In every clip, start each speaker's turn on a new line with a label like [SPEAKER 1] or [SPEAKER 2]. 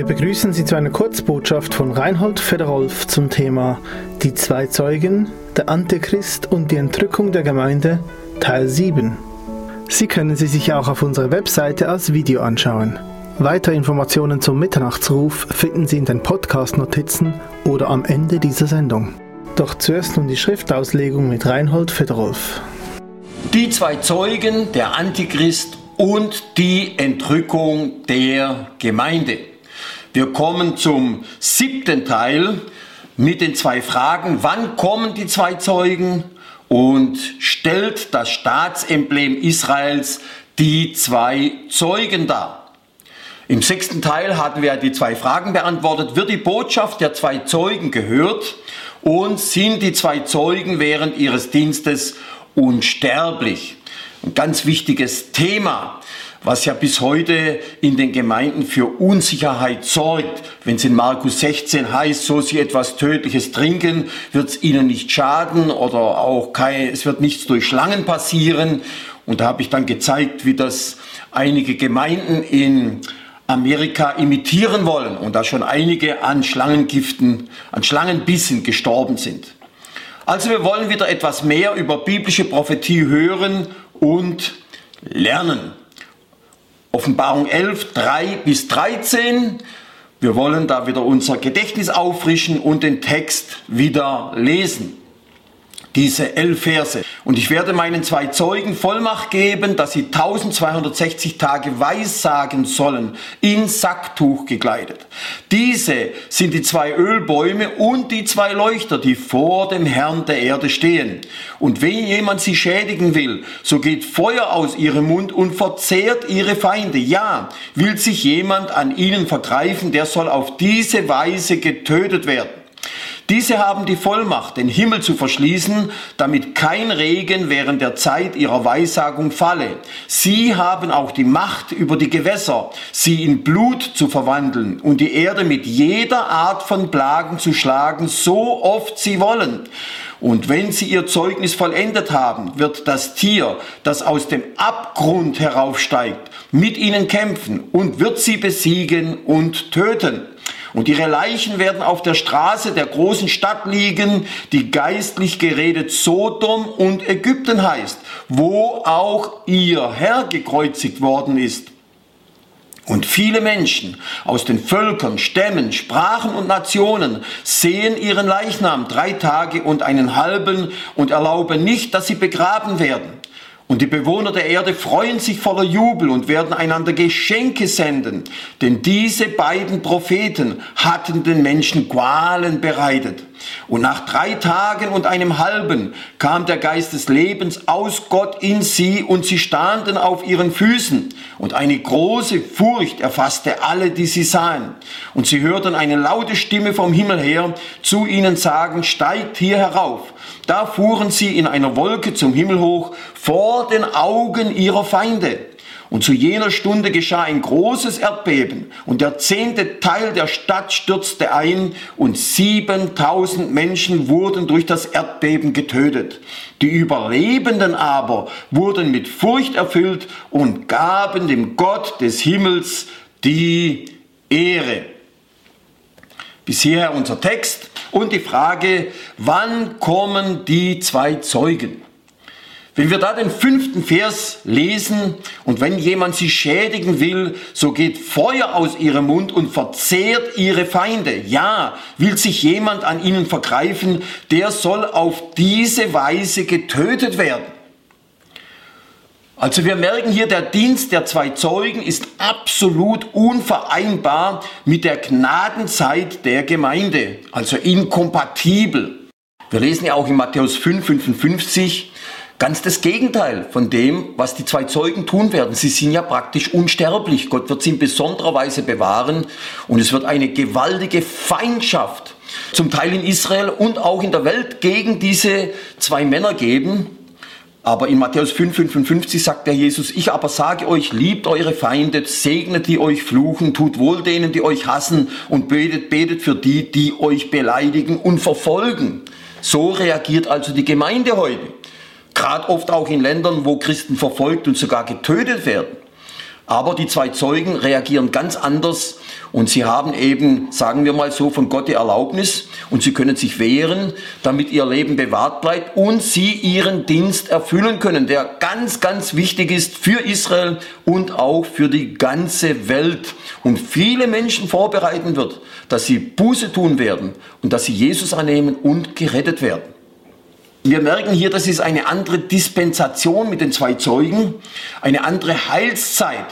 [SPEAKER 1] Wir begrüßen Sie zu einer Kurzbotschaft von Reinhold Federolf zum Thema Die zwei Zeugen, der Antichrist und die Entrückung der Gemeinde, Teil 7. Sie können sie sich auch auf unserer Webseite als Video anschauen. Weitere Informationen zum Mitternachtsruf finden Sie in den Podcast-Notizen oder am Ende dieser Sendung. Doch zuerst nun die Schriftauslegung mit Reinhold Federolf.
[SPEAKER 2] Die zwei Zeugen, der Antichrist und die Entrückung der Gemeinde. Wir kommen zum siebten Teil mit den zwei Fragen. Wann kommen die zwei Zeugen? Und stellt das Staatsemblem Israels die zwei Zeugen dar? Im sechsten Teil hatten wir die zwei Fragen beantwortet. Wird die Botschaft der zwei Zeugen gehört? Und sind die zwei Zeugen während ihres Dienstes unsterblich? Ein ganz wichtiges Thema was ja bis heute in den Gemeinden für Unsicherheit sorgt. Wenn es in Markus 16 heißt, so sie etwas Tödliches trinken, wird es ihnen nicht schaden oder auch kein, es wird nichts durch Schlangen passieren. Und da habe ich dann gezeigt, wie das einige Gemeinden in Amerika imitieren wollen und da schon einige an Schlangengiften, an Schlangenbissen gestorben sind. Also wir wollen wieder etwas mehr über biblische Prophetie hören und lernen. Offenbarung 11, 3 bis 13. Wir wollen da wieder unser Gedächtnis auffrischen und den Text wieder lesen diese elf Verse. Und ich werde meinen zwei Zeugen Vollmacht geben, dass sie 1260 Tage weissagen sollen, in Sacktuch gekleidet. Diese sind die zwei Ölbäume und die zwei Leuchter, die vor dem Herrn der Erde stehen. Und wenn jemand sie schädigen will, so geht Feuer aus ihrem Mund und verzehrt ihre Feinde. Ja, will sich jemand an ihnen vergreifen, der soll auf diese Weise getötet werden. Diese haben die Vollmacht, den Himmel zu verschließen, damit kein Regen während der Zeit ihrer Weissagung falle. Sie haben auch die Macht über die Gewässer, sie in Blut zu verwandeln und die Erde mit jeder Art von Plagen zu schlagen, so oft sie wollen. Und wenn sie ihr Zeugnis vollendet haben, wird das Tier, das aus dem Abgrund heraufsteigt, mit ihnen kämpfen und wird sie besiegen und töten. Und ihre Leichen werden auf der Straße der großen Stadt liegen, die geistlich geredet Sodom und Ägypten heißt, wo auch ihr Herr gekreuzigt worden ist. Und viele Menschen aus den Völkern, Stämmen, Sprachen und Nationen sehen ihren Leichnam drei Tage und einen halben und erlauben nicht, dass sie begraben werden. Und die Bewohner der Erde freuen sich voller Jubel und werden einander Geschenke senden, denn diese beiden Propheten hatten den Menschen Qualen bereitet. Und nach drei Tagen und einem halben kam der Geist des Lebens aus Gott in sie und sie standen auf ihren Füßen. Und eine große Furcht erfasste alle, die sie sahen. Und sie hörten eine laute Stimme vom Himmel her zu ihnen sagen, steigt hier herauf. Da fuhren sie in einer Wolke zum Himmel hoch vor den Augen ihrer Feinde. Und zu jener Stunde geschah ein großes Erdbeben und der zehnte Teil der Stadt stürzte ein und 7000 Menschen wurden durch das Erdbeben getötet. Die Überlebenden aber wurden mit Furcht erfüllt und gaben dem Gott des Himmels die Ehre. Bis hierher unser Text und die Frage, wann kommen die zwei Zeugen? Wenn wir da den fünften Vers lesen und wenn jemand sie schädigen will, so geht Feuer aus ihrem Mund und verzehrt ihre Feinde. Ja, will sich jemand an ihnen vergreifen, der soll auf diese Weise getötet werden. Also wir merken hier, der Dienst der zwei Zeugen ist absolut unvereinbar mit der Gnadenzeit der Gemeinde, also inkompatibel. Wir lesen ja auch in Matthäus 5, 55, Ganz das Gegenteil von dem, was die zwei Zeugen tun werden. Sie sind ja praktisch unsterblich. Gott wird sie in besonderer Weise bewahren und es wird eine gewaltige Feindschaft zum Teil in Israel und auch in der Welt gegen diese zwei Männer geben. Aber in Matthäus 5, 55 sagt der Jesus, ich aber sage euch, liebt eure Feinde, segnet die euch fluchen, tut wohl denen, die euch hassen und betet, betet für die, die euch beleidigen und verfolgen. So reagiert also die Gemeinde heute. Gerade oft auch in Ländern, wo Christen verfolgt und sogar getötet werden. Aber die zwei Zeugen reagieren ganz anders und sie haben eben, sagen wir mal so, von Gott die Erlaubnis und sie können sich wehren, damit ihr Leben bewahrt bleibt und sie ihren Dienst erfüllen können, der ganz, ganz wichtig ist für Israel und auch für die ganze Welt und viele Menschen vorbereiten wird, dass sie Buße tun werden und dass sie Jesus annehmen und gerettet werden. Wir merken hier, das ist eine andere Dispensation mit den zwei Zeugen, eine andere Heilszeit.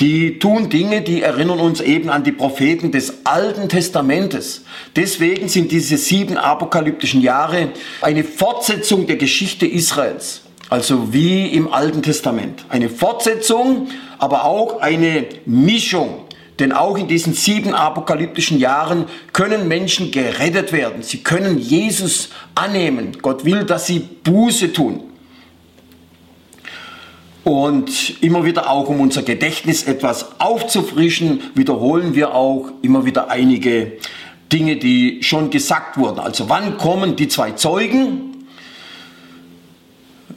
[SPEAKER 2] Die tun Dinge, die erinnern uns eben an die Propheten des Alten Testamentes. Deswegen sind diese sieben apokalyptischen Jahre eine Fortsetzung der Geschichte Israels. Also wie im Alten Testament. Eine Fortsetzung, aber auch eine Mischung. Denn auch in diesen sieben apokalyptischen Jahren können Menschen gerettet werden. Sie können Jesus annehmen. Gott will, dass sie Buße tun. Und immer wieder auch, um unser Gedächtnis etwas aufzufrischen, wiederholen wir auch immer wieder einige Dinge, die schon gesagt wurden. Also wann kommen die zwei Zeugen?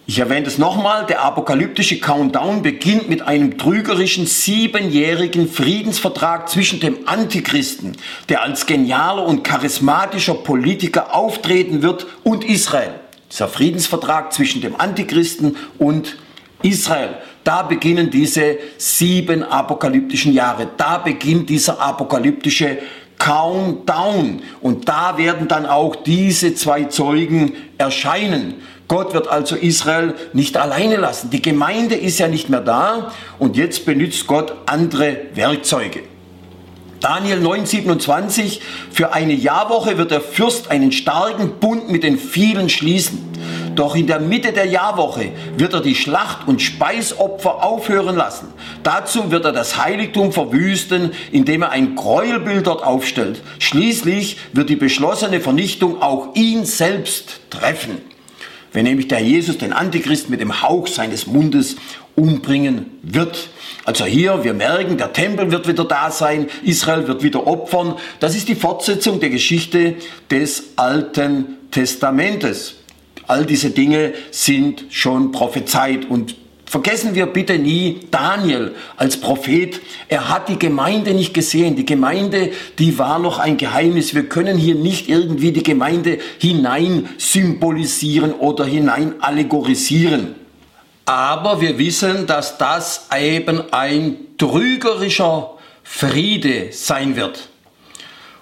[SPEAKER 2] Ich erwähne es nochmal, der apokalyptische Countdown beginnt mit einem trügerischen siebenjährigen Friedensvertrag zwischen dem Antichristen, der als genialer und charismatischer Politiker auftreten wird, und Israel. Dieser Friedensvertrag zwischen dem Antichristen und Israel. Da beginnen diese sieben apokalyptischen Jahre. Da beginnt dieser apokalyptische Countdown. Und da werden dann auch diese zwei Zeugen erscheinen. Gott wird also Israel nicht alleine lassen. Die Gemeinde ist ja nicht mehr da und jetzt benutzt Gott andere Werkzeuge. Daniel 9:27 Für eine Jahrwoche wird der Fürst einen starken Bund mit den vielen schließen. Doch in der Mitte der Jahrwoche wird er die Schlacht und Speisopfer aufhören lassen. Dazu wird er das Heiligtum verwüsten, indem er ein Gräuelbild dort aufstellt. Schließlich wird die beschlossene Vernichtung auch ihn selbst treffen wenn nämlich der Jesus den Antichrist mit dem Hauch seines Mundes umbringen wird. Also hier, wir merken, der Tempel wird wieder da sein, Israel wird wieder opfern. Das ist die Fortsetzung der Geschichte des Alten Testamentes. All diese Dinge sind schon prophezeit und Vergessen wir bitte nie Daniel als Prophet. Er hat die Gemeinde nicht gesehen. Die Gemeinde, die war noch ein Geheimnis. Wir können hier nicht irgendwie die Gemeinde hinein symbolisieren oder hinein allegorisieren. Aber wir wissen, dass das eben ein trügerischer Friede sein wird.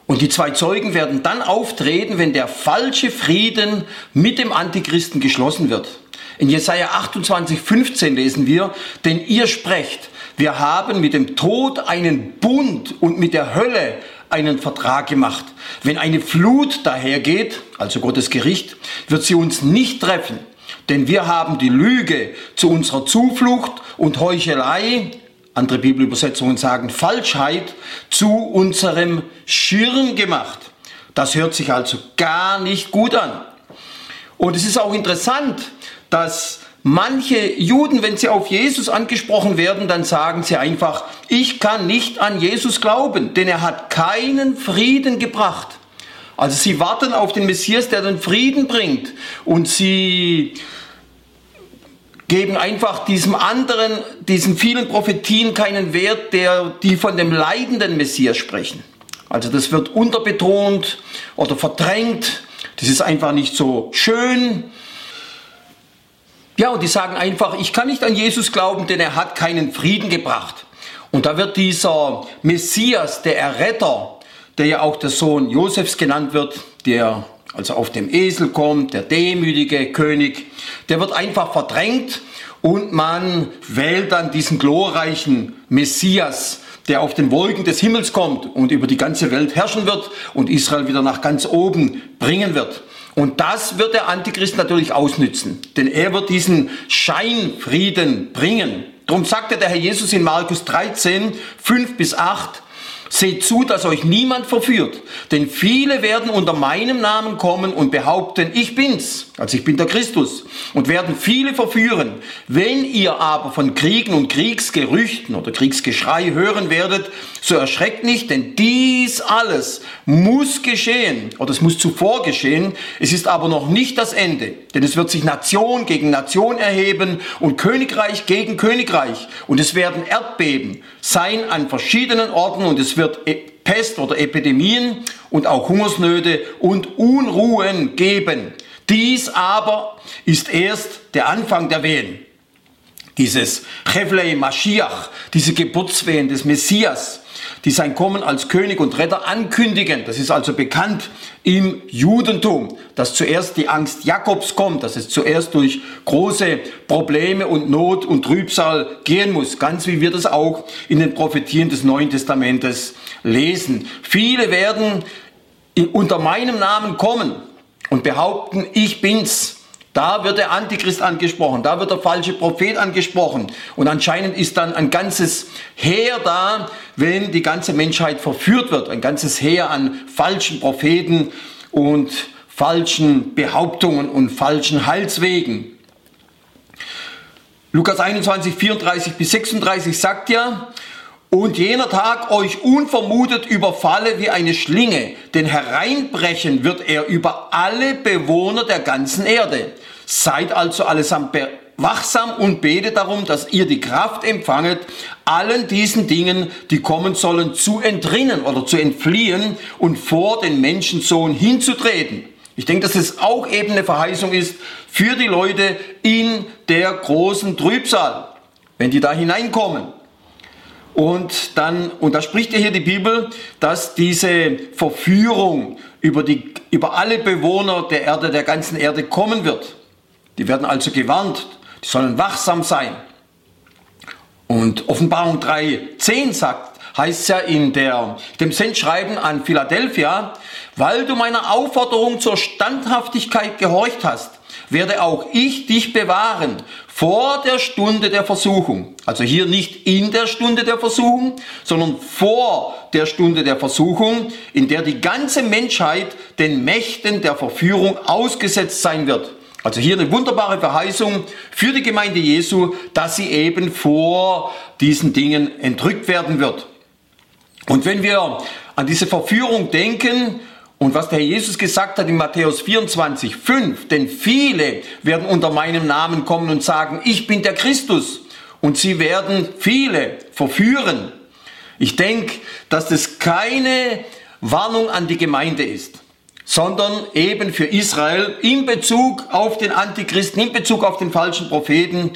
[SPEAKER 2] Und die zwei Zeugen werden dann auftreten, wenn der falsche Frieden mit dem Antichristen geschlossen wird. In Jesaja 28, 15 lesen wir, denn ihr sprecht, wir haben mit dem Tod einen Bund und mit der Hölle einen Vertrag gemacht. Wenn eine Flut dahergeht, also Gottes Gericht, wird sie uns nicht treffen, denn wir haben die Lüge zu unserer Zuflucht und Heuchelei, andere Bibelübersetzungen sagen Falschheit, zu unserem Schirm gemacht. Das hört sich also gar nicht gut an. Und es ist auch interessant, dass manche Juden, wenn sie auf Jesus angesprochen werden, dann sagen sie einfach, ich kann nicht an Jesus glauben, denn er hat keinen Frieden gebracht. Also sie warten auf den Messias, der den Frieden bringt. Und sie geben einfach diesem anderen, diesen vielen Prophetien keinen Wert, der, die von dem leidenden Messias sprechen. Also das wird unterbetont oder verdrängt. Das ist einfach nicht so schön. Ja, und die sagen einfach, ich kann nicht an Jesus glauben, denn er hat keinen Frieden gebracht. Und da wird dieser Messias, der Erretter, der ja auch der Sohn Josefs genannt wird, der also auf dem Esel kommt, der demütige König, der wird einfach verdrängt und man wählt dann diesen glorreichen Messias, der auf den Wolken des Himmels kommt und über die ganze Welt herrschen wird und Israel wieder nach ganz oben bringen wird. Und das wird der Antichrist natürlich ausnützen, denn er wird diesen Scheinfrieden bringen. Darum sagte der Herr Jesus in Markus 13, 5 bis 8, Seht zu, dass euch niemand verführt, denn viele werden unter meinem Namen kommen und behaupten, ich bin's, also ich bin der Christus, und werden viele verführen. Wenn ihr aber von Kriegen und Kriegsgerüchten oder Kriegsgeschrei hören werdet, so erschreckt nicht, denn dies alles muss geschehen, oder es muss zuvor geschehen, es ist aber noch nicht das Ende, denn es wird sich Nation gegen Nation erheben und Königreich gegen Königreich, und es werden Erdbeben sein an verschiedenen Orten, und es wird e- Pest oder Epidemien und auch Hungersnöte und Unruhen geben. Dies aber ist erst der Anfang der Wehen. Dieses Chevlei Mashiach, diese Geburtswehen des Messias, die sein Kommen als König und Retter ankündigen. Das ist also bekannt im Judentum, dass zuerst die Angst Jakobs kommt, dass es zuerst durch große Probleme und Not und Trübsal gehen muss, ganz wie wir das auch in den Prophetien des Neuen Testamentes lesen. Viele werden unter meinem Namen kommen und behaupten, ich bin's. Da wird der Antichrist angesprochen, da wird der falsche Prophet angesprochen. Und anscheinend ist dann ein ganzes Heer da, wenn die ganze Menschheit verführt wird. Ein ganzes Heer an falschen Propheten und falschen Behauptungen und falschen Heilswegen. Lukas 21, 34 bis 36 sagt ja, und jener Tag euch unvermutet überfalle wie eine Schlinge, denn hereinbrechen wird er über alle Bewohner der ganzen Erde. Seid also allesamt wachsam und betet darum, dass ihr die Kraft empfanget, allen diesen Dingen, die kommen sollen, zu entrinnen oder zu entfliehen und vor den Menschensohn hinzutreten. Ich denke, dass es auch eben eine Verheißung ist für die Leute in der großen Trübsal, wenn die da hineinkommen. Und dann, und da spricht ja hier die Bibel, dass diese Verführung über, die, über alle Bewohner der Erde, der ganzen Erde kommen wird. Die werden also gewarnt, die sollen wachsam sein. Und Offenbarung 3.10 sagt, heißt ja in der, dem Sendschreiben an Philadelphia, weil du meiner Aufforderung zur Standhaftigkeit gehorcht hast, werde auch ich dich bewahren vor der Stunde der Versuchung. Also hier nicht in der Stunde der Versuchung, sondern vor der Stunde der Versuchung, in der die ganze Menschheit den Mächten der Verführung ausgesetzt sein wird. Also hier eine wunderbare Verheißung für die Gemeinde Jesu, dass sie eben vor diesen Dingen entrückt werden wird. Und wenn wir an diese Verführung denken, und was der Herr Jesus gesagt hat in Matthäus 24, 5, denn viele werden unter meinem Namen kommen und sagen, ich bin der Christus. Und sie werden viele verführen. Ich denke, dass das keine Warnung an die Gemeinde ist, sondern eben für Israel in Bezug auf den Antichristen, in Bezug auf den falschen Propheten,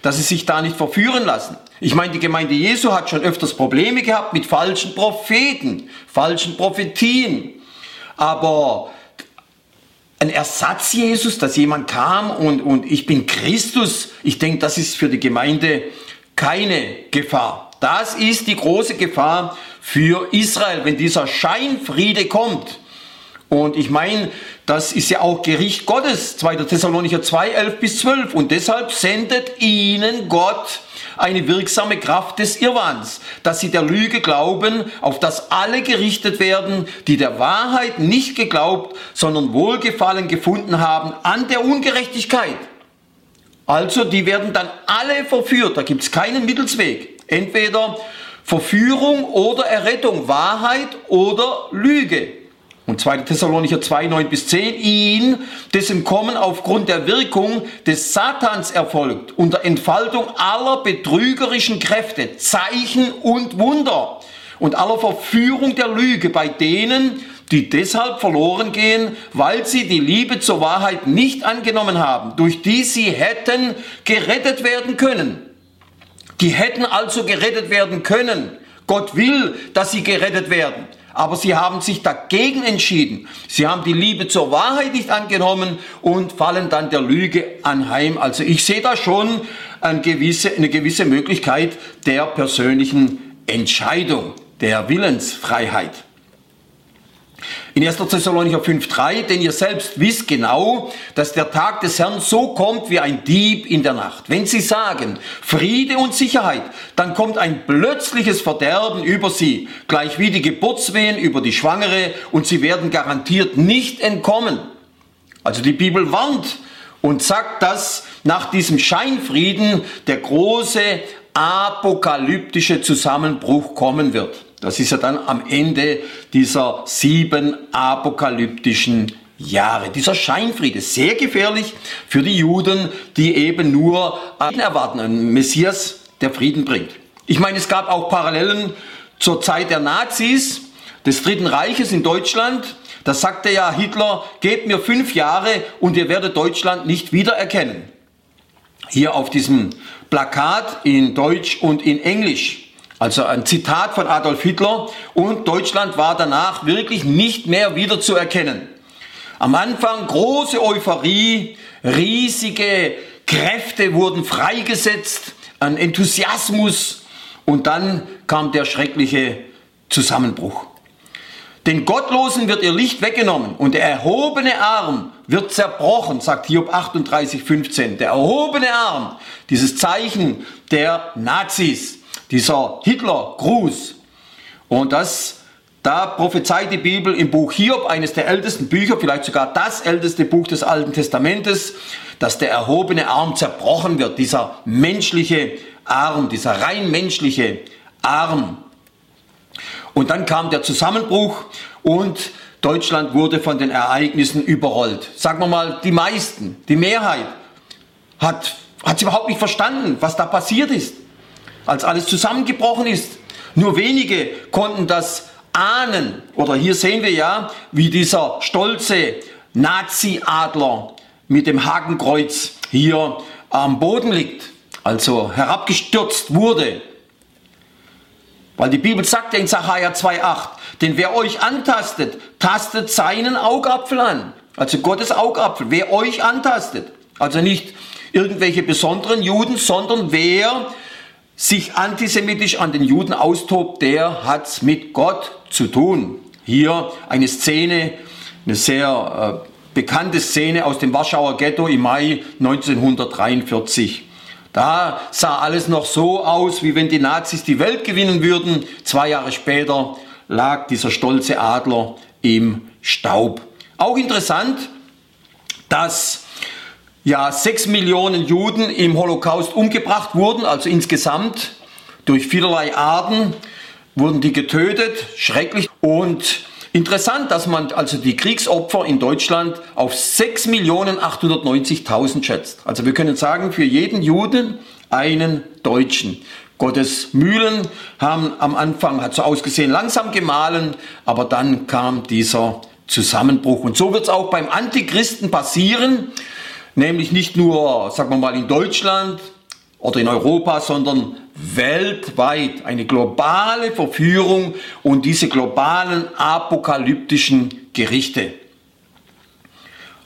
[SPEAKER 2] dass sie sich da nicht verführen lassen. Ich meine, die Gemeinde Jesu hat schon öfters Probleme gehabt mit falschen Propheten, falschen Prophetien. Aber ein Ersatz Jesus, dass jemand kam und, und ich bin Christus, ich denke, das ist für die Gemeinde keine Gefahr. Das ist die große Gefahr für Israel, wenn dieser Scheinfriede kommt. Und ich meine, das ist ja auch Gericht Gottes, 2. Thessalonicher 2, 11 bis 12. Und deshalb sendet ihnen Gott eine wirksame Kraft des Irrwahns, dass sie der Lüge glauben, auf das alle gerichtet werden, die der Wahrheit nicht geglaubt, sondern Wohlgefallen gefunden haben an der Ungerechtigkeit. Also die werden dann alle verführt, da gibt es keinen Mittelsweg. Entweder Verführung oder Errettung, Wahrheit oder Lüge. Und 2. Thessalonicher 2, 9 bis 10, ihn, dessen Kommen aufgrund der Wirkung des Satans erfolgt, unter Entfaltung aller betrügerischen Kräfte, Zeichen und Wunder und aller Verführung der Lüge bei denen, die deshalb verloren gehen, weil sie die Liebe zur Wahrheit nicht angenommen haben, durch die sie hätten gerettet werden können. Die hätten also gerettet werden können. Gott will, dass sie gerettet werden aber sie haben sich dagegen entschieden. Sie haben die Liebe zur Wahrheit nicht angenommen und fallen dann der Lüge anheim. Also ich sehe da schon eine gewisse, eine gewisse Möglichkeit der persönlichen Entscheidung, der Willensfreiheit. In 1. Thessalonicher 5.3, denn ihr selbst wisst genau, dass der Tag des Herrn so kommt wie ein Dieb in der Nacht. Wenn sie sagen Friede und Sicherheit, dann kommt ein plötzliches Verderben über sie, gleich wie die Geburtswehen über die Schwangere und sie werden garantiert nicht entkommen. Also die Bibel warnt und sagt, dass nach diesem Scheinfrieden der große apokalyptische Zusammenbruch kommen wird. Das ist ja dann am Ende dieser sieben apokalyptischen Jahre. Dieser Scheinfriede, sehr gefährlich für die Juden, die eben nur erwarten, einen Messias, der Frieden bringt. Ich meine, es gab auch Parallelen zur Zeit der Nazis, des Dritten Reiches in Deutschland. Da sagte ja Hitler, gebt mir fünf Jahre und ihr werdet Deutschland nicht wiedererkennen. Hier auf diesem Plakat in Deutsch und in Englisch. Also ein Zitat von Adolf Hitler und Deutschland war danach wirklich nicht mehr wiederzuerkennen. Am Anfang große Euphorie, riesige Kräfte wurden freigesetzt, ein Enthusiasmus und dann kam der schreckliche Zusammenbruch. Den Gottlosen wird ihr Licht weggenommen und der erhobene Arm wird zerbrochen, sagt Hiob 38, 15. Der erhobene Arm, dieses Zeichen der Nazis dieser Hitler-Gruß. Und das, da prophezeit die Bibel im Buch Hiob, eines der ältesten Bücher, vielleicht sogar das älteste Buch des Alten Testamentes, dass der erhobene Arm zerbrochen wird, dieser menschliche Arm, dieser rein menschliche Arm. Und dann kam der Zusammenbruch und Deutschland wurde von den Ereignissen überrollt. Sagen wir mal, die meisten, die Mehrheit hat, hat überhaupt nicht verstanden, was da passiert ist als alles zusammengebrochen ist. Nur wenige konnten das ahnen. Oder hier sehen wir ja, wie dieser stolze Nazi-Adler mit dem Hakenkreuz hier am Boden liegt, also herabgestürzt wurde. Weil die Bibel sagt ja in Sacharja 2,8, denn wer euch antastet, tastet seinen Augapfel an. Also Gottes Augapfel, wer euch antastet. Also nicht irgendwelche besonderen Juden, sondern wer sich antisemitisch an den Juden austobt, der hat's mit Gott zu tun. Hier eine Szene, eine sehr äh, bekannte Szene aus dem Warschauer Ghetto im Mai 1943. Da sah alles noch so aus, wie wenn die Nazis die Welt gewinnen würden. Zwei Jahre später lag dieser stolze Adler im Staub. Auch interessant, dass ja sechs Millionen Juden im Holocaust umgebracht wurden, also insgesamt durch vielerlei Arten wurden die getötet, schrecklich. Und interessant, dass man also die Kriegsopfer in Deutschland auf 6.890.000 schätzt. Also wir können sagen, für jeden Juden einen Deutschen. Gottes Mühlen haben am Anfang, hat so ausgesehen, langsam gemahlen, aber dann kam dieser Zusammenbruch. Und so wird es auch beim Antichristen passieren nämlich nicht nur, sagen wir mal, in Deutschland oder in Europa, sondern weltweit eine globale Verführung und diese globalen apokalyptischen Gerichte.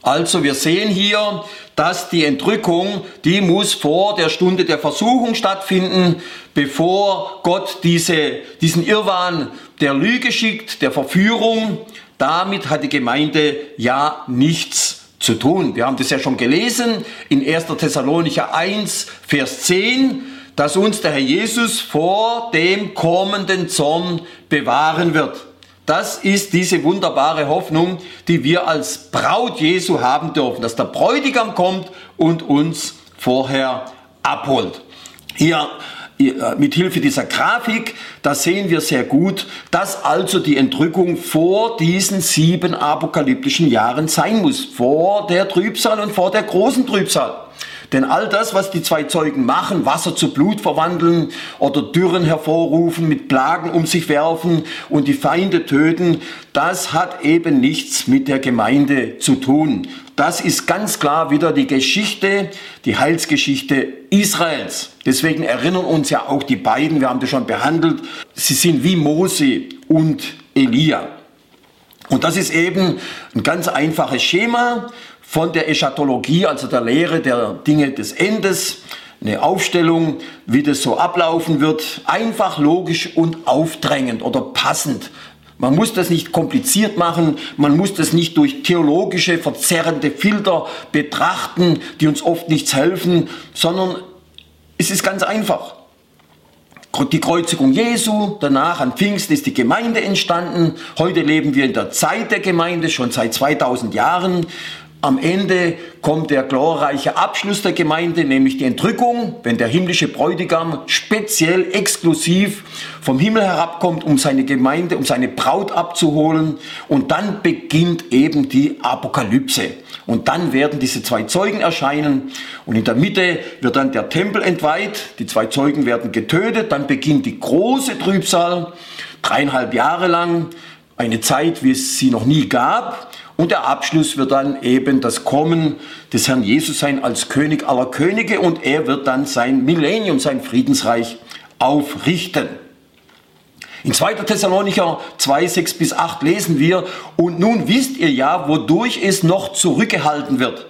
[SPEAKER 2] Also wir sehen hier, dass die Entrückung, die muss vor der Stunde der Versuchung stattfinden, bevor Gott diese, diesen Irrwahn der Lüge schickt, der Verführung. Damit hat die Gemeinde ja nichts zu tun. Wir haben das ja schon gelesen in 1. Thessalonicher 1, Vers 10, dass uns der Herr Jesus vor dem kommenden Zorn bewahren wird. Das ist diese wunderbare Hoffnung, die wir als Braut Jesu haben dürfen, dass der Bräutigam kommt und uns vorher abholt. Hier mit Hilfe dieser Grafik, da sehen wir sehr gut, dass also die Entrückung vor diesen sieben apokalyptischen Jahren sein muss, vor der Trübsal und vor der großen Trübsal. Denn all das, was die zwei Zeugen machen, Wasser zu Blut verwandeln oder Dürren hervorrufen, mit Plagen um sich werfen und die Feinde töten, das hat eben nichts mit der Gemeinde zu tun. Das ist ganz klar wieder die Geschichte, die Heilsgeschichte Israels. Deswegen erinnern uns ja auch die beiden, wir haben das schon behandelt, sie sind wie Mose und Elia. Und das ist eben ein ganz einfaches Schema von der Eschatologie, also der Lehre der Dinge des Endes, eine Aufstellung, wie das so ablaufen wird, einfach logisch und aufdrängend oder passend Man muss das nicht kompliziert machen, man muss das nicht durch theologische, verzerrende Filter betrachten, die uns oft nichts helfen, sondern es ist ganz einfach. Die Kreuzigung Jesu, danach an Pfingsten ist die Gemeinde entstanden. Heute leben wir in der Zeit der Gemeinde, schon seit 2000 Jahren. Am Ende kommt der glorreiche Abschluss der Gemeinde, nämlich die Entrückung, wenn der himmlische Bräutigam speziell exklusiv vom Himmel herabkommt, um seine Gemeinde, um seine Braut abzuholen. Und dann beginnt eben die Apokalypse. Und dann werden diese zwei Zeugen erscheinen. Und in der Mitte wird dann der Tempel entweiht. Die zwei Zeugen werden getötet. Dann beginnt die große Trübsal. Dreieinhalb Jahre lang. Eine Zeit, wie es sie noch nie gab. Und der Abschluss wird dann eben das Kommen des Herrn Jesus sein als König aller Könige und er wird dann sein Millennium, sein Friedensreich aufrichten. In 2. Thessalonicher 2, 6 bis 8 lesen wir, und nun wisst ihr ja, wodurch es noch zurückgehalten wird,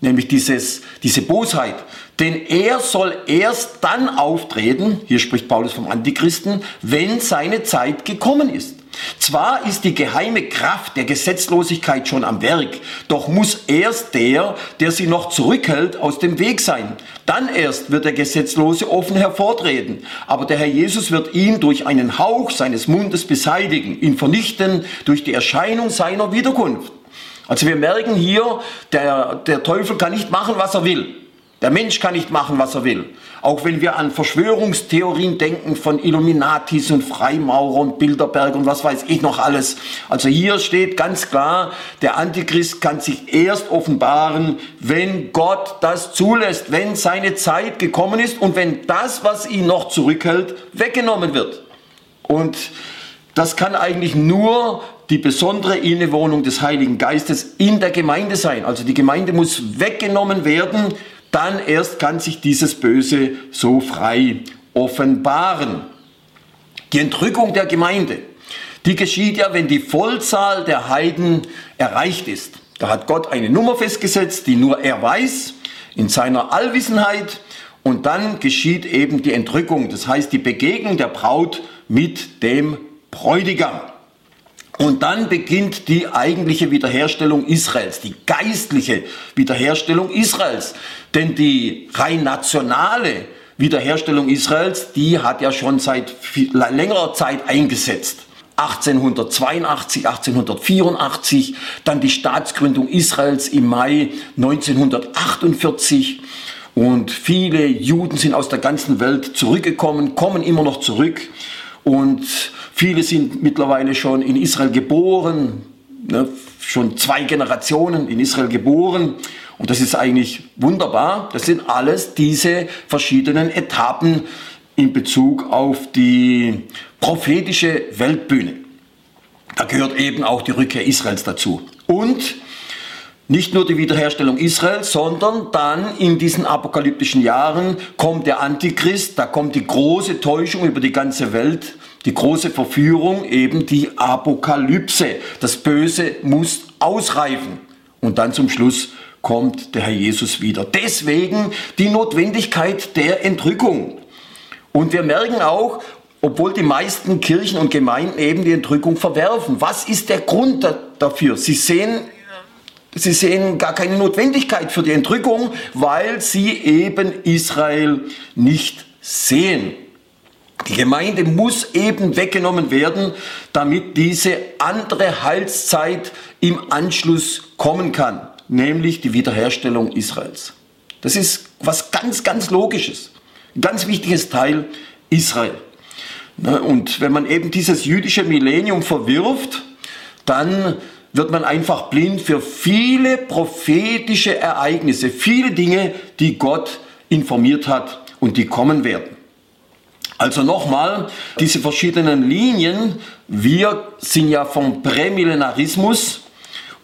[SPEAKER 2] nämlich dieses, diese Bosheit. Denn er soll erst dann auftreten, hier spricht Paulus vom Antichristen, wenn seine Zeit gekommen ist. Zwar ist die geheime Kraft der Gesetzlosigkeit schon am Werk, doch muss erst der, der sie noch zurückhält, aus dem Weg sein. Dann erst wird der Gesetzlose offen hervortreten. Aber der Herr Jesus wird ihn durch einen Hauch seines Mundes beseitigen, ihn vernichten durch die Erscheinung seiner Wiederkunft. Also wir merken hier, der, der Teufel kann nicht machen, was er will. Der Mensch kann nicht machen, was er will. Auch wenn wir an Verschwörungstheorien denken von Illuminatis und Freimaurer und Bilderberg und was weiß ich noch alles. Also hier steht ganz klar, der Antichrist kann sich erst offenbaren, wenn Gott das zulässt, wenn seine Zeit gekommen ist und wenn das, was ihn noch zurückhält, weggenommen wird. Und das kann eigentlich nur die besondere Innewohnung des Heiligen Geistes in der Gemeinde sein. Also die Gemeinde muss weggenommen werden, dann erst kann sich dieses Böse so frei offenbaren. Die Entrückung der Gemeinde, die geschieht ja, wenn die Vollzahl der Heiden erreicht ist. Da hat Gott eine Nummer festgesetzt, die nur er weiß, in seiner Allwissenheit. Und dann geschieht eben die Entrückung, das heißt die Begegnung der Braut mit dem Bräutigam. Und dann beginnt die eigentliche Wiederherstellung Israels, die geistliche Wiederherstellung Israels. Denn die rein nationale Wiederherstellung Israels, die hat ja schon seit längerer Zeit eingesetzt. 1882, 1884, dann die Staatsgründung Israels im Mai 1948 und viele Juden sind aus der ganzen Welt zurückgekommen, kommen immer noch zurück und Viele sind mittlerweile schon in Israel geboren, ne, schon zwei Generationen in Israel geboren. Und das ist eigentlich wunderbar. Das sind alles diese verschiedenen Etappen in Bezug auf die prophetische Weltbühne. Da gehört eben auch die Rückkehr Israels dazu. Und nicht nur die Wiederherstellung Israels, sondern dann in diesen apokalyptischen Jahren kommt der Antichrist, da kommt die große Täuschung über die ganze Welt die große Verführung, eben die Apokalypse. Das Böse muss ausreifen. Und dann zum Schluss kommt der Herr Jesus wieder. Deswegen die Notwendigkeit der Entrückung. Und wir merken auch, obwohl die meisten Kirchen und Gemeinden eben die Entrückung verwerfen. Was ist der Grund dafür? Sie sehen, sie sehen gar keine Notwendigkeit für die Entrückung, weil sie eben Israel nicht sehen. Die Gemeinde muss eben weggenommen werden, damit diese andere Heilszeit im Anschluss kommen kann, nämlich die Wiederherstellung Israels. Das ist was ganz, ganz Logisches. Ein ganz wichtiges Teil Israel. Ne, und wenn man eben dieses jüdische Millennium verwirft, dann wird man einfach blind für viele prophetische Ereignisse, viele Dinge, die Gott informiert hat und die kommen werden. Also nochmal, diese verschiedenen Linien, wir sind ja vom Prämillenarismus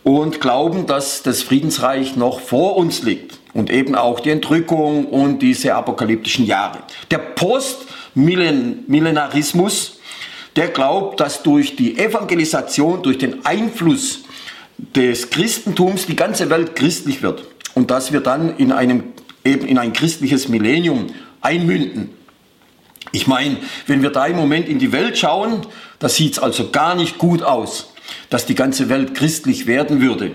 [SPEAKER 2] und glauben, dass das Friedensreich noch vor uns liegt und eben auch die Entrückung und diese apokalyptischen Jahre. Der Postmillenarismus, der glaubt, dass durch die Evangelisation, durch den Einfluss des Christentums die ganze Welt christlich wird und dass wir dann in einem eben in ein christliches Millennium einmünden. Ich meine, wenn wir da im Moment in die Welt schauen, da sieht es also gar nicht gut aus, dass die ganze Welt christlich werden würde.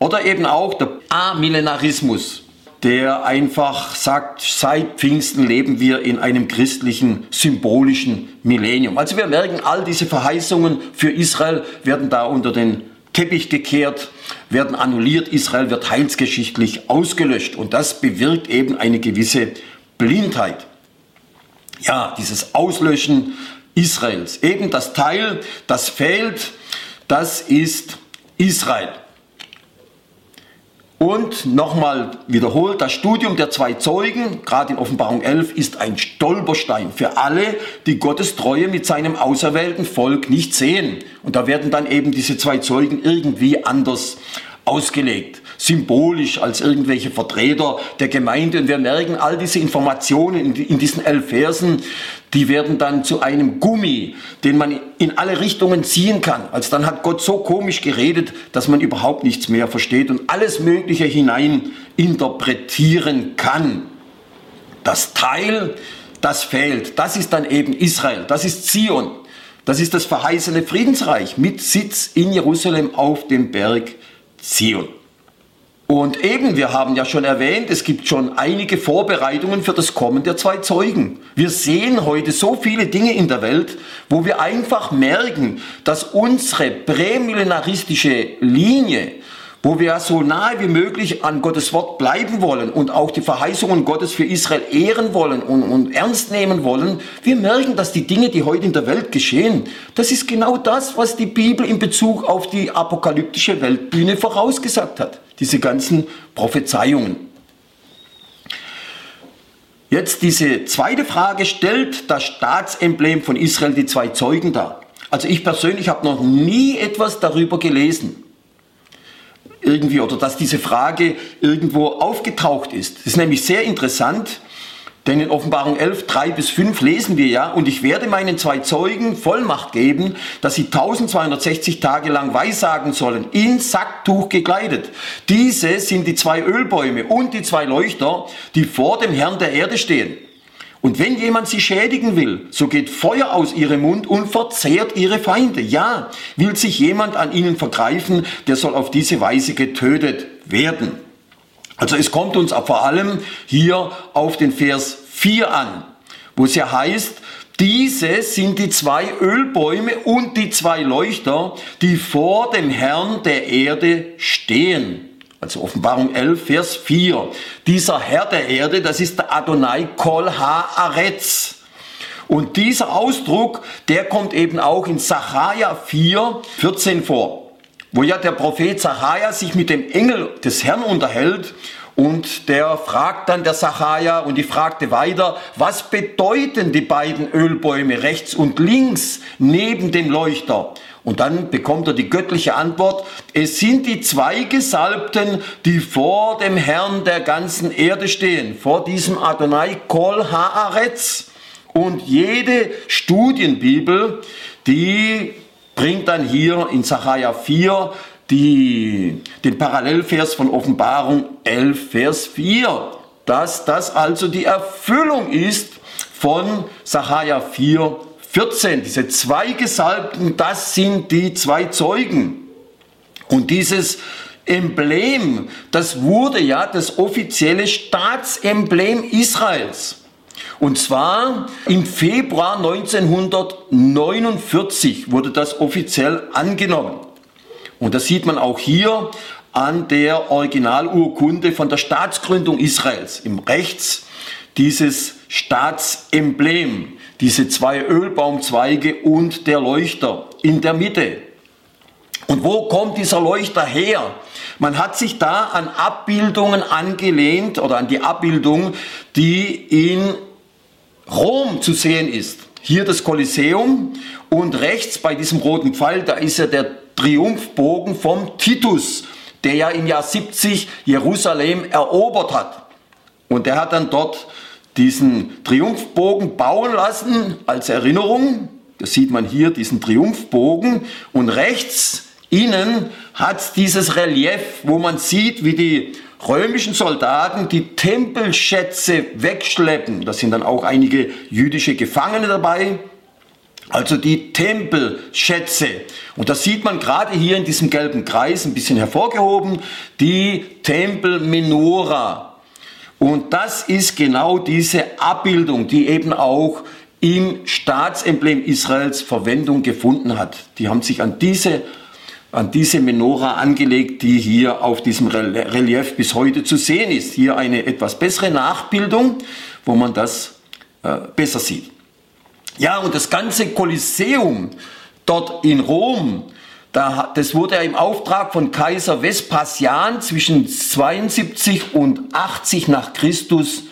[SPEAKER 2] Oder eben auch der Amillenarismus, der einfach sagt, seit Pfingsten leben wir in einem christlichen, symbolischen Millennium. Also wir merken, all diese Verheißungen für Israel werden da unter den Teppich gekehrt, werden annulliert, Israel wird heilsgeschichtlich ausgelöscht und das bewirkt eben eine gewisse Blindheit. Ja, dieses Auslöschen Israels, eben das Teil, das fehlt, das ist Israel. Und nochmal wiederholt, das Studium der zwei Zeugen, gerade in Offenbarung 11, ist ein Stolperstein für alle, die Gottes Treue mit seinem auserwählten Volk nicht sehen. Und da werden dann eben diese zwei Zeugen irgendwie anders ausgelegt symbolisch als irgendwelche Vertreter der Gemeinde. Und wir merken, all diese Informationen in diesen elf Versen, die werden dann zu einem Gummi, den man in alle Richtungen ziehen kann. Also dann hat Gott so komisch geredet, dass man überhaupt nichts mehr versteht und alles Mögliche hinein interpretieren kann. Das Teil, das fehlt, das ist dann eben Israel, das ist Zion. Das ist das verheißene Friedensreich mit Sitz in Jerusalem auf dem Berg Zion. Und eben, wir haben ja schon erwähnt, es gibt schon einige Vorbereitungen für das Kommen der zwei Zeugen. Wir sehen heute so viele Dinge in der Welt, wo wir einfach merken, dass unsere prämillenaristische Linie wo wir so nahe wie möglich an Gottes Wort bleiben wollen und auch die Verheißungen Gottes für Israel ehren wollen und, und, ernst nehmen wollen, wir merken, dass die Dinge, die heute in der Welt geschehen, das ist genau das, was die Bibel in Bezug auf die apokalyptische Weltbühne vorausgesagt hat. Diese ganzen Prophezeiungen. Jetzt diese zweite Frage stellt das Staatsemblem von Israel die zwei Zeugen dar. Also ich persönlich habe noch nie etwas darüber gelesen irgendwie oder dass diese Frage irgendwo aufgetaucht ist. Das ist nämlich sehr interessant, denn in Offenbarung 11, 3 bis 5 lesen wir ja, und ich werde meinen zwei Zeugen Vollmacht geben, dass sie 1260 Tage lang weissagen sollen, in Sacktuch gekleidet. Diese sind die zwei Ölbäume und die zwei Leuchter, die vor dem Herrn der Erde stehen. Und wenn jemand sie schädigen will, so geht Feuer aus ihrem Mund und verzehrt ihre Feinde. Ja, will sich jemand an ihnen vergreifen, der soll auf diese Weise getötet werden. Also es kommt uns vor allem hier auf den Vers 4 an, wo es ja heißt, diese sind die zwei Ölbäume und die zwei Leuchter, die vor dem Herrn der Erde stehen. Also Offenbarung 11, Vers 4. Dieser Herr der Erde, das ist der Adonai Kol Ha-Aretz. Und dieser Ausdruck, der kommt eben auch in Sacharja 4, 14 vor, wo ja der Prophet Sacharja sich mit dem Engel des Herrn unterhält und der fragt dann der Sacharja und die fragte weiter, was bedeuten die beiden Ölbäume rechts und links neben dem Leuchter? Und dann bekommt er die göttliche Antwort, es sind die zwei Gesalbten, die vor dem Herrn der ganzen Erde stehen, vor diesem Adonai Kol Haaretz. Und jede Studienbibel, die bringt dann hier in Sacharja 4 die, den Parallelvers von Offenbarung 11, Vers 4, dass das also die Erfüllung ist von Sacharja 4, 14, diese zwei Gesalbten, das sind die zwei Zeugen. Und dieses Emblem, das wurde ja das offizielle Staatsemblem Israels. Und zwar im Februar 1949 wurde das offiziell angenommen. Und das sieht man auch hier an der Originalurkunde von der Staatsgründung Israels. Im Rechts dieses Staatsemblem diese zwei Ölbaumzweige und der Leuchter in der Mitte. Und wo kommt dieser Leuchter her? Man hat sich da an Abbildungen angelehnt oder an die Abbildung, die in Rom zu sehen ist. Hier das Kolosseum und rechts bei diesem roten Pfeil, da ist ja der Triumphbogen vom Titus, der ja im Jahr 70 Jerusalem erobert hat. Und der hat dann dort diesen Triumphbogen bauen lassen als Erinnerung. Das sieht man hier, diesen Triumphbogen. Und rechts innen hat dieses Relief, wo man sieht, wie die römischen Soldaten die Tempelschätze wegschleppen. Da sind dann auch einige jüdische Gefangene dabei. Also die Tempelschätze. Und das sieht man gerade hier in diesem gelben Kreis ein bisschen hervorgehoben. Die Tempelmenora. Und das ist genau diese Abbildung, die eben auch im Staatsemblem Israels Verwendung gefunden hat. Die haben sich an diese, an diese Menora angelegt, die hier auf diesem Relief bis heute zu sehen ist. Hier eine etwas bessere Nachbildung, wo man das äh, besser sieht. Ja, und das ganze Kolosseum dort in Rom, das wurde im Auftrag von Kaiser Vespasian zwischen 72 und 80 nach Christus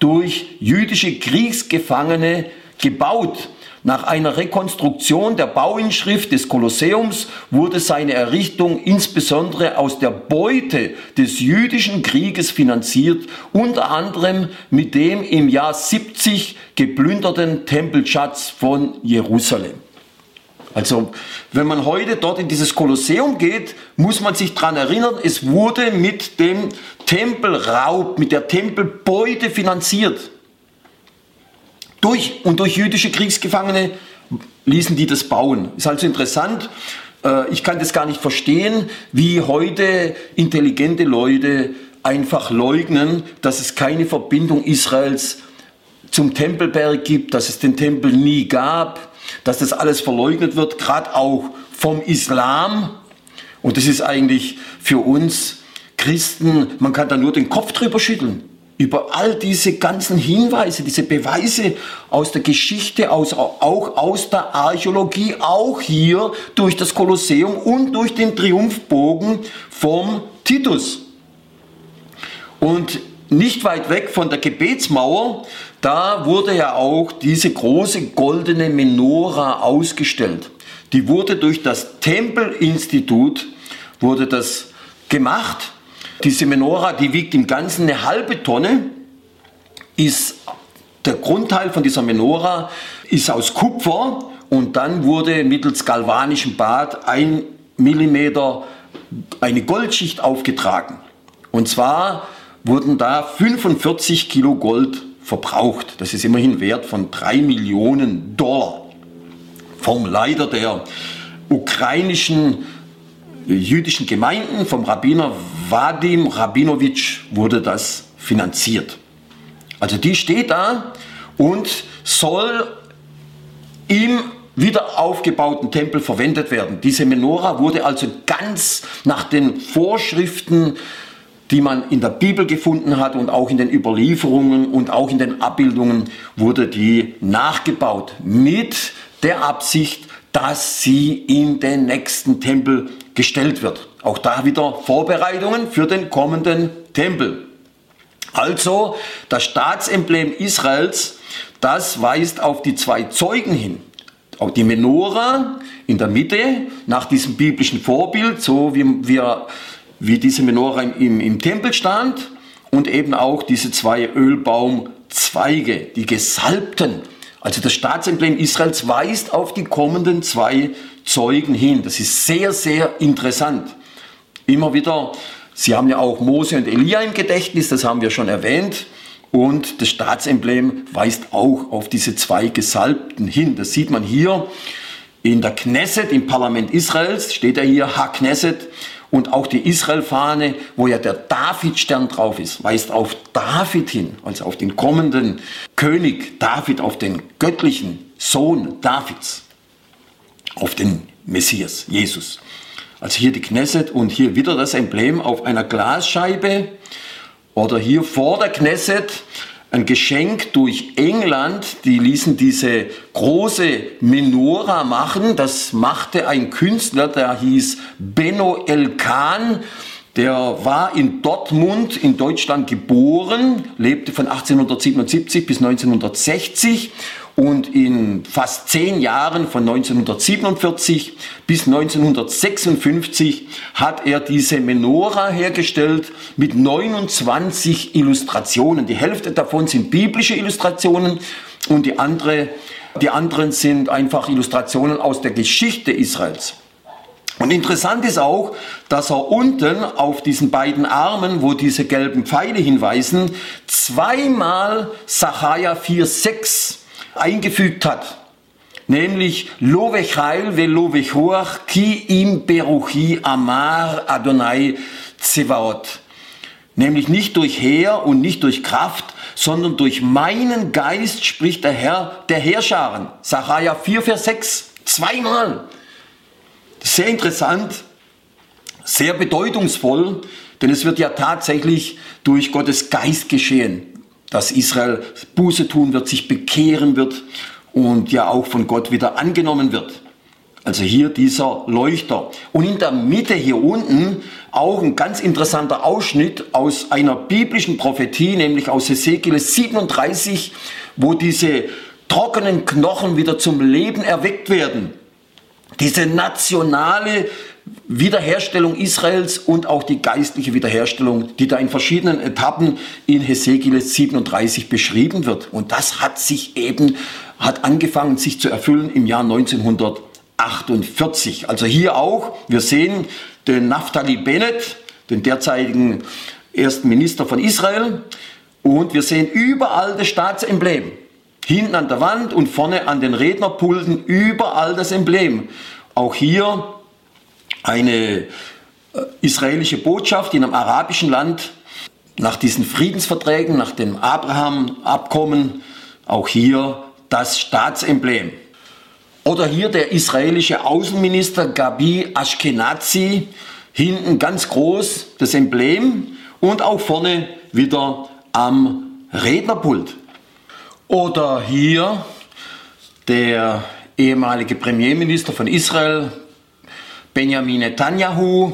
[SPEAKER 2] durch jüdische Kriegsgefangene gebaut. Nach einer Rekonstruktion der Bauinschrift des Kolosseums wurde seine Errichtung insbesondere aus der Beute des jüdischen Krieges finanziert, unter anderem mit dem im Jahr 70 geplünderten Tempelschatz von Jerusalem. Also wenn man heute dort in dieses Kolosseum geht, muss man sich daran erinnern, es wurde mit dem Tempelraub, mit der Tempelbeute finanziert. Durch und durch jüdische Kriegsgefangene ließen die das bauen. Ist also interessant. Äh, ich kann das gar nicht verstehen, wie heute intelligente Leute einfach leugnen, dass es keine Verbindung Israels zum Tempelberg gibt, dass es den Tempel nie gab, dass das alles verleugnet wird, gerade auch vom Islam. Und das ist eigentlich für uns Christen, man kann da nur den Kopf drüber schütteln über all diese ganzen Hinweise, diese Beweise aus der Geschichte, aus, auch aus der Archäologie, auch hier durch das Kolosseum und durch den Triumphbogen vom Titus. Und nicht weit weg von der Gebetsmauer, da wurde ja auch diese große goldene Menora ausgestellt. Die wurde durch das Tempelinstitut wurde das gemacht diese Menora, die wiegt im Ganzen eine halbe Tonne, ist der Grundteil von dieser Menora ist aus Kupfer und dann wurde mittels galvanischem Bad ein Millimeter eine Goldschicht aufgetragen. Und zwar wurden da 45 Kilo Gold verbraucht. Das ist immerhin Wert von 3 Millionen Dollar. Vom Leiter der ukrainischen jüdischen Gemeinden, vom Rabbiner Vadim Rabinowitsch wurde das finanziert. Also die steht da und soll im wieder aufgebauten Tempel verwendet werden. Diese Menora wurde also ganz nach den Vorschriften, die man in der Bibel gefunden hat und auch in den Überlieferungen und auch in den Abbildungen, wurde die nachgebaut mit der Absicht, dass sie in den nächsten Tempel gestellt wird. Auch da wieder Vorbereitungen für den kommenden Tempel. Also das Staatsemblem Israels, das weist auf die zwei Zeugen hin. Auch die Menora in der Mitte, nach diesem biblischen Vorbild, so wie, wir, wie diese Menora im, im Tempel stand, und eben auch diese zwei Ölbaumzweige, die gesalbten. Also das Staatsemblem Israels weist auf die kommenden zwei Zeugen hin. Das ist sehr, sehr interessant immer wieder, Sie haben ja auch Mose und Elia im Gedächtnis, das haben wir schon erwähnt. Und das Staatsemblem weist auch auf diese zwei Gesalbten hin. Das sieht man hier in der Knesset, im Parlament Israels, steht ja hier Ha-Knesset. Und auch die Israel-Fahne, wo ja der David-Stern drauf ist, weist auf David hin, also auf den kommenden König David, auf den göttlichen Sohn Davids, auf den Messias, Jesus. Also hier die Knesset und hier wieder das Emblem auf einer Glasscheibe oder hier vor der Knesset ein Geschenk durch England. Die ließen diese große Menora machen. Das machte ein Künstler, der hieß Benno Elkan. Der war in Dortmund in Deutschland geboren, lebte von 1877 bis 1960 und in fast zehn Jahren von 1947 bis 1956 hat er diese Menora hergestellt mit 29 Illustrationen. Die Hälfte davon sind biblische Illustrationen und die, andere, die anderen sind einfach Illustrationen aus der Geschichte Israels. Und interessant ist auch, dass er unten auf diesen beiden Armen, wo diese gelben Pfeile hinweisen, zweimal Sacharja 4,6 eingefügt hat. Nämlich Lovechail ve Lovechoach ki im Beruchi Amar Adonai Zevaot. Nämlich nicht durch Heer und nicht durch Kraft, sondern durch meinen Geist spricht der Herr der Herrscharen. Sacharja 4, Vers 6. Zweimal. Sehr interessant, sehr bedeutungsvoll, denn es wird ja tatsächlich durch Gottes Geist geschehen, dass Israel Buße tun wird, sich bekehren wird und ja auch von Gott wieder angenommen wird. Also hier dieser Leuchter. Und in der Mitte hier unten auch ein ganz interessanter Ausschnitt aus einer biblischen Prophetie, nämlich aus Ezekiel 37, wo diese trockenen Knochen wieder zum Leben erweckt werden. Diese nationale Wiederherstellung Israels und auch die geistliche Wiederherstellung, die da in verschiedenen Etappen in Hesekiel 37 beschrieben wird. Und das hat sich eben, hat angefangen sich zu erfüllen im Jahr 1948. Also hier auch, wir sehen den Naftali Bennett, den derzeitigen ersten Minister von Israel, und wir sehen überall das Staatsemblem. Hinten an der Wand und vorne an den Rednerpulten überall das Emblem. Auch hier eine äh, israelische Botschaft in einem arabischen Land nach diesen Friedensverträgen, nach dem Abraham-Abkommen, auch hier das Staatsemblem. Oder hier der israelische Außenminister Gabi Ashkenazi, hinten ganz groß das Emblem und auch vorne wieder am Rednerpult. Oder hier der ehemalige Premierminister von Israel, Benjamin Netanyahu,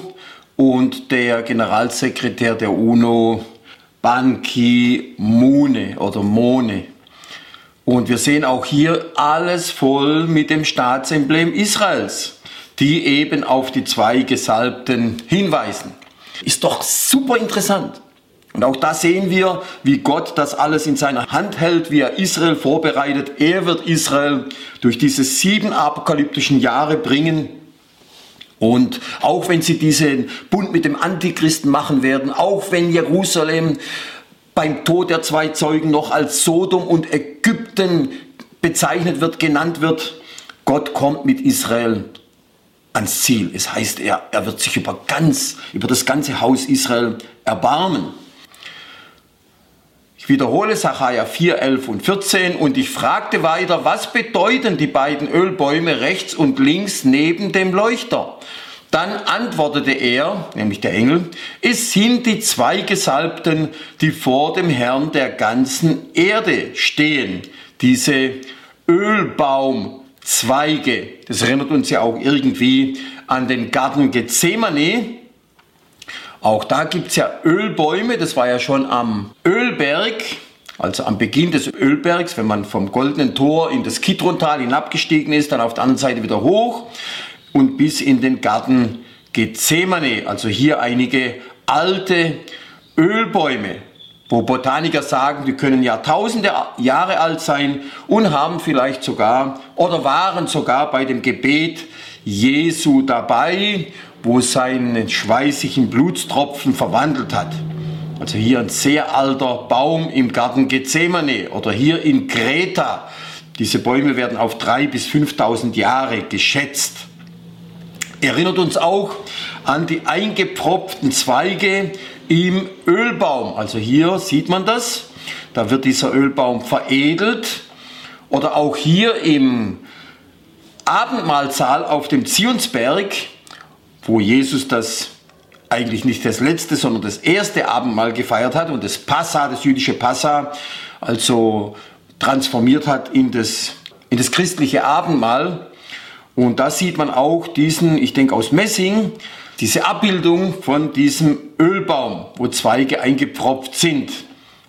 [SPEAKER 2] und der Generalsekretär der UNO, Ban Ki-moon oder Mone. Und wir sehen auch hier alles voll mit dem Staatsemblem Israels, die eben auf die zwei Gesalbten hinweisen. Ist doch super interessant. Und auch da sehen wir, wie Gott das alles in seiner Hand hält, wie er Israel vorbereitet. Er wird Israel durch diese sieben apokalyptischen Jahre bringen. Und auch wenn sie diesen Bund mit dem Antichristen machen werden, auch wenn Jerusalem beim Tod der zwei Zeugen noch als Sodom und Ägypten bezeichnet wird, genannt wird, Gott kommt mit Israel ans Ziel. Es heißt, er, er wird sich über ganz, über das ganze Haus Israel erbarmen. Ich wiederhole Sacharja 4, 11 und 14 und ich fragte weiter, was bedeuten die beiden Ölbäume rechts und links neben dem Leuchter? Dann antwortete er, nämlich der Engel, es sind die zwei Gesalbten, die vor dem Herrn der ganzen Erde stehen. Diese Ölbaumzweige, das erinnert uns ja auch irgendwie an den Garten Gethsemane, auch da gibt es ja Ölbäume, das war ja schon am Ölberg, also am Beginn des Ölbergs, wenn man vom Goldenen Tor in das Kidrontal hinabgestiegen ist, dann auf der anderen Seite wieder hoch und bis in den Garten Gethsemane, also hier einige alte Ölbäume, wo Botaniker sagen, die können Jahrtausende Jahre alt sein und haben vielleicht sogar oder waren sogar bei dem Gebet Jesu dabei wo seinen schweißigen Blutstropfen verwandelt hat. Also hier ein sehr alter Baum im Garten Gethsemane oder hier in Kreta. Diese Bäume werden auf 3.000 bis 5.000 Jahre geschätzt. Erinnert uns auch an die eingepropften Zweige im Ölbaum. Also hier sieht man das. Da wird dieser Ölbaum veredelt. Oder auch hier im Abendmahlsaal auf dem Zionsberg wo Jesus das eigentlich nicht das letzte, sondern das erste Abendmahl gefeiert hat und das Passa, das jüdische Passa, also transformiert hat in das, in das christliche Abendmahl. Und da sieht man auch diesen, ich denke aus Messing, diese Abbildung von diesem Ölbaum, wo Zweige eingepfropft sind.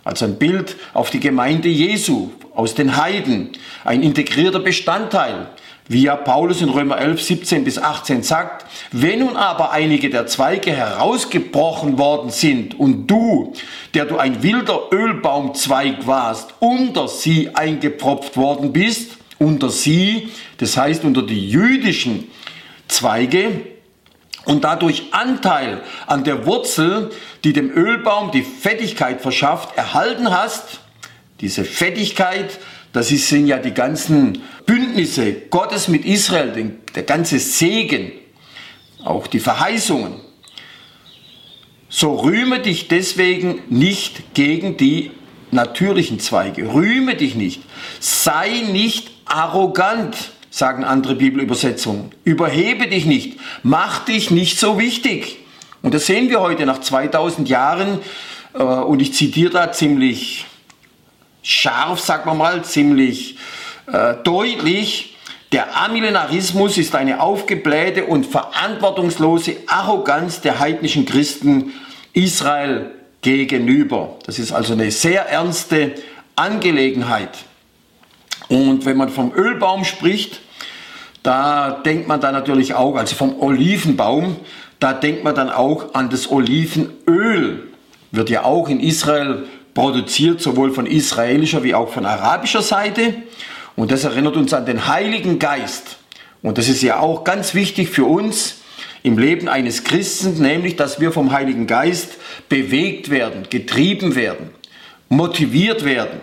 [SPEAKER 2] Also ein Bild auf die Gemeinde Jesu aus den Heiden, ein integrierter Bestandteil wie ja Paulus in Römer 11, 17 bis 18 sagt, wenn nun aber einige der Zweige herausgebrochen worden sind und du, der du ein wilder Ölbaumzweig warst, unter sie eingepropft worden bist, unter sie, das heißt unter die jüdischen Zweige, und dadurch Anteil an der Wurzel, die dem Ölbaum die Fettigkeit verschafft, erhalten hast, diese Fettigkeit, das sind ja die ganzen Bündnisse Gottes mit Israel, der ganze Segen, auch die Verheißungen. So rühme dich deswegen nicht gegen die natürlichen Zweige. Rühme dich nicht. Sei nicht arrogant sagen andere Bibelübersetzungen. Überhebe dich nicht, mach dich nicht so wichtig. Und das sehen wir heute nach 2000 Jahren, äh, und ich zitiere da ziemlich scharf, sagen wir mal, ziemlich äh, deutlich, der Amillenarismus ist eine aufgeblähte und verantwortungslose Arroganz der heidnischen Christen Israel gegenüber. Das ist also eine sehr ernste Angelegenheit. Und wenn man vom Ölbaum spricht, da denkt man dann natürlich auch, also vom Olivenbaum, da denkt man dann auch an das Olivenöl. Wird ja auch in Israel produziert, sowohl von israelischer wie auch von arabischer Seite. Und das erinnert uns an den Heiligen Geist. Und das ist ja auch ganz wichtig für uns im Leben eines Christen, nämlich dass wir vom Heiligen Geist bewegt werden, getrieben werden, motiviert werden.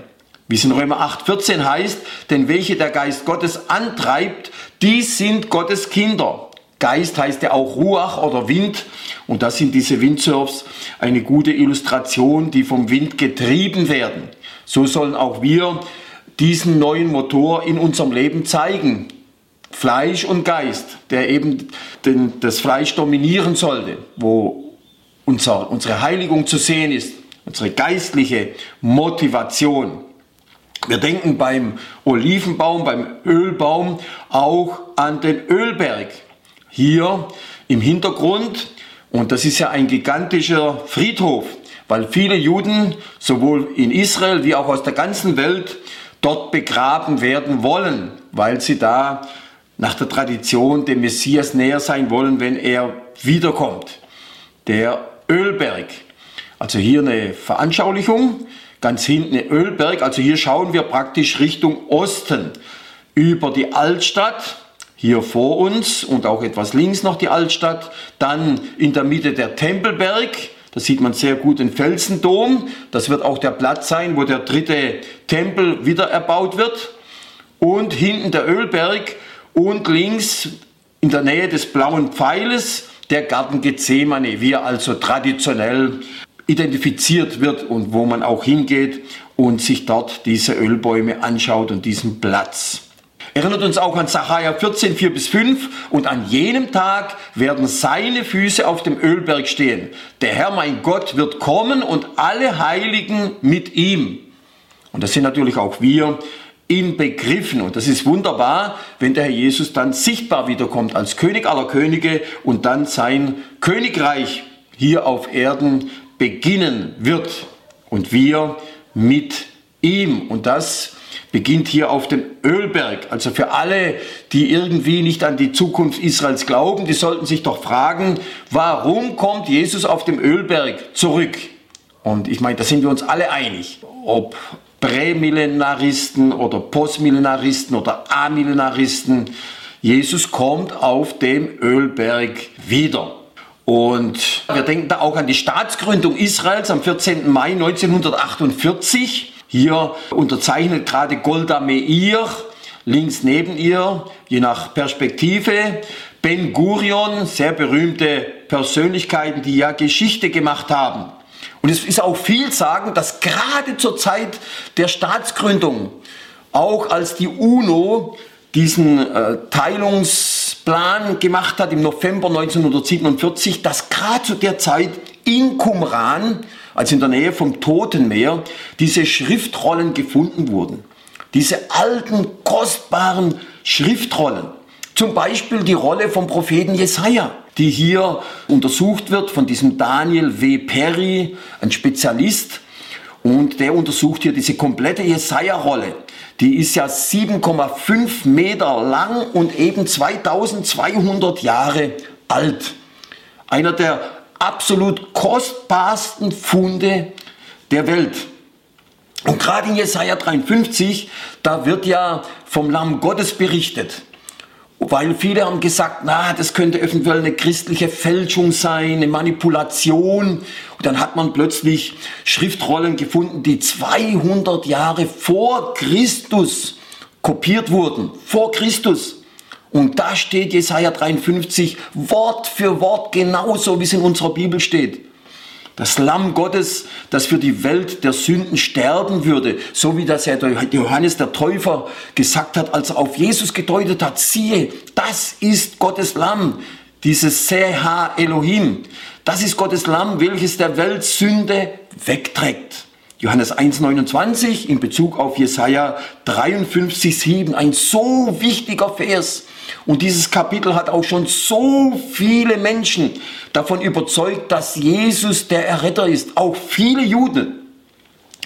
[SPEAKER 2] Wie es in Römer 8,14 heißt, denn welche der Geist Gottes antreibt, die sind Gottes Kinder. Geist heißt ja auch Ruach oder Wind. Und das sind diese Windsurfs eine gute Illustration, die vom Wind getrieben werden. So sollen auch wir diesen neuen Motor in unserem Leben zeigen. Fleisch und Geist, der eben den, das Fleisch dominieren sollte, wo unser, unsere Heiligung zu sehen ist, unsere geistliche Motivation. Wir denken beim Olivenbaum, beim Ölbaum auch an den Ölberg. Hier im Hintergrund, und das ist ja ein gigantischer Friedhof, weil viele Juden sowohl in Israel wie auch aus der ganzen Welt dort begraben werden wollen, weil sie da nach der Tradition dem Messias näher sein wollen, wenn er wiederkommt. Der Ölberg. Also hier eine Veranschaulichung ganz hinten in Ölberg. Also hier schauen wir praktisch Richtung Osten über die Altstadt, hier vor uns und auch etwas links noch die Altstadt. Dann in der Mitte der Tempelberg. Da sieht man sehr gut den Felsendom. Das wird auch der Platz sein, wo der dritte Tempel wieder erbaut wird. Und hinten der Ölberg und links in der Nähe des blauen Pfeiles der Garten Gethsemane, wie er also traditionell identifiziert wird und wo man auch hingeht und sich dort diese Ölbäume anschaut und diesen Platz. Erinnert uns auch an Sacharja 14, 4 bis 5. Und an jenem Tag werden seine Füße auf dem Ölberg stehen. Der Herr, mein Gott, wird kommen und alle Heiligen mit ihm. Und das sind natürlich auch wir in Begriffen. Und das ist wunderbar, wenn der Herr Jesus dann sichtbar wiederkommt als König aller Könige und dann sein Königreich hier auf Erden beginnen wird und wir mit ihm. Und das beginnt hier auf dem Ölberg. Also für alle, die irgendwie nicht an die Zukunft Israels glauben, die sollten sich doch fragen, warum kommt Jesus auf dem Ölberg zurück? Und ich meine, da sind wir uns alle einig. Ob Prämillenaristen oder Postmillenaristen oder Amillenaristen, Jesus kommt auf dem Ölberg wieder. Und wir denken da auch an die Staatsgründung Israels am 14. Mai 1948. Hier unterzeichnet gerade Golda Meir, links neben ihr, je nach Perspektive, Ben Gurion, sehr berühmte Persönlichkeiten, die ja Geschichte gemacht haben. Und es ist auch viel sagen, dass gerade zur Zeit der Staatsgründung, auch als die UNO diesen äh, Teilungsplan gemacht hat im November 1947, dass gerade zu der Zeit in Qumran, also in der Nähe vom Toten Meer, diese Schriftrollen gefunden wurden. Diese alten, kostbaren Schriftrollen. Zum Beispiel die Rolle vom Propheten Jesaja, die hier untersucht wird von diesem Daniel W. Perry, ein Spezialist. Und der untersucht hier diese komplette Jesaja-Rolle. Die ist ja 7,5 Meter lang und eben 2200 Jahre alt. Einer der absolut kostbarsten Funde der Welt. Und gerade in Jesaja 53, da wird ja vom Lamm Gottes berichtet. weil viele haben gesagt, na, das könnte eventuell eine christliche Fälschung sein, eine Manipulation. Und dann hat man plötzlich Schriftrollen gefunden, die 200 Jahre vor Christus kopiert wurden. Vor Christus. Und da steht Jesaja 53 Wort für Wort genauso, wie es in unserer Bibel steht. Das Lamm Gottes, das für die Welt der Sünden sterben würde, so wie das ja Johannes der Täufer gesagt hat, als er auf Jesus gedeutet hat, siehe, das ist Gottes Lamm, dieses Seha Elohim. Das ist Gottes Lamm, welches der Welt Sünde wegträgt. Johannes 1,29 in Bezug auf Jesaja 53,7, ein so wichtiger Vers. Und dieses Kapitel hat auch schon so viele Menschen davon überzeugt, dass Jesus der Erretter ist. Auch viele Juden.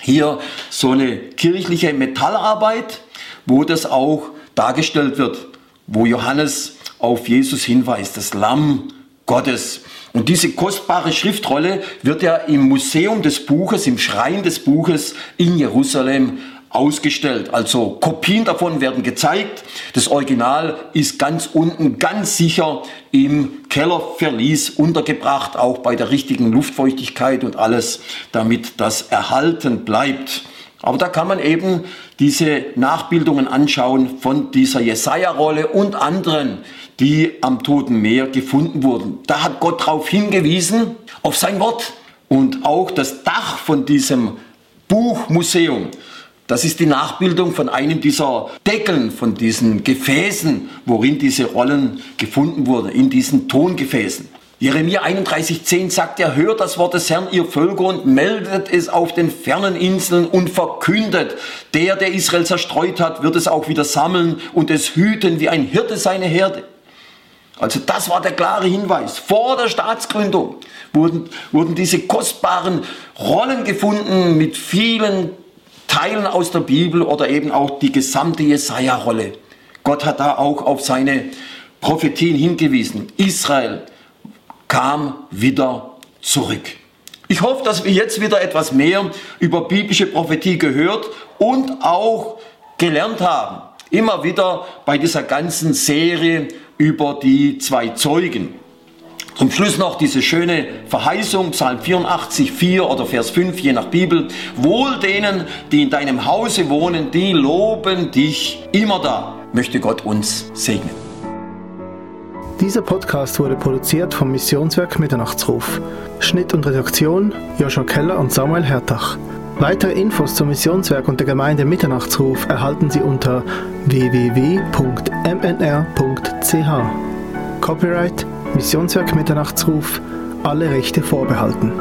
[SPEAKER 2] Hier so eine kirchliche Metallarbeit, wo das auch dargestellt wird, wo Johannes auf Jesus hinweist, das Lamm Gottes. Und diese kostbare Schriftrolle wird ja im Museum des Buches, im Schrein des Buches in Jerusalem ausgestellt. Also Kopien davon werden gezeigt. Das Original ist ganz unten, ganz sicher im Kellerverlies untergebracht, auch bei der richtigen Luftfeuchtigkeit und alles, damit das erhalten bleibt. Aber da kann man eben diese Nachbildungen anschauen von dieser Jesaja-Rolle und anderen, die am Toten Meer gefunden wurden. Da hat Gott darauf hingewiesen, auf sein Wort. Und auch das Dach von diesem Buchmuseum das ist die Nachbildung von einem dieser Deckeln, von diesen Gefäßen, worin diese Rollen gefunden wurden, in diesen Tongefäßen. Jeremia 31,10 sagt er, hört das Wort des Herrn, ihr Völker, und meldet es auf den fernen Inseln und verkündet, der, der Israel zerstreut hat, wird es auch wieder sammeln und es hüten wie ein Hirte seine Herde. Also das war der klare Hinweis. Vor der Staatsgründung wurden, wurden diese kostbaren Rollen gefunden mit vielen Teilen aus der Bibel oder eben auch die gesamte Jesaja-Rolle. Gott hat da auch auf seine Prophetien hingewiesen. Israel kam wieder zurück. Ich hoffe, dass wir jetzt wieder etwas mehr über biblische Prophetie gehört und auch gelernt haben. Immer wieder bei dieser ganzen Serie über die zwei Zeugen. Zum Schluss noch diese schöne Verheißung, Psalm 84, 4 oder Vers 5, je nach Bibel. Wohl denen, die in deinem Hause wohnen, die loben dich immer da. Möchte Gott uns segnen.
[SPEAKER 1] Dieser Podcast wurde produziert vom Missionswerk Mitternachtsruf. Schnitt und Redaktion Joshua Keller und Samuel Hertach. Weitere Infos zum Missionswerk und der Gemeinde Mitternachtsruf erhalten Sie unter www.mnr.ch. Copyright Missionswerk Mitternachtsruf, alle Rechte vorbehalten.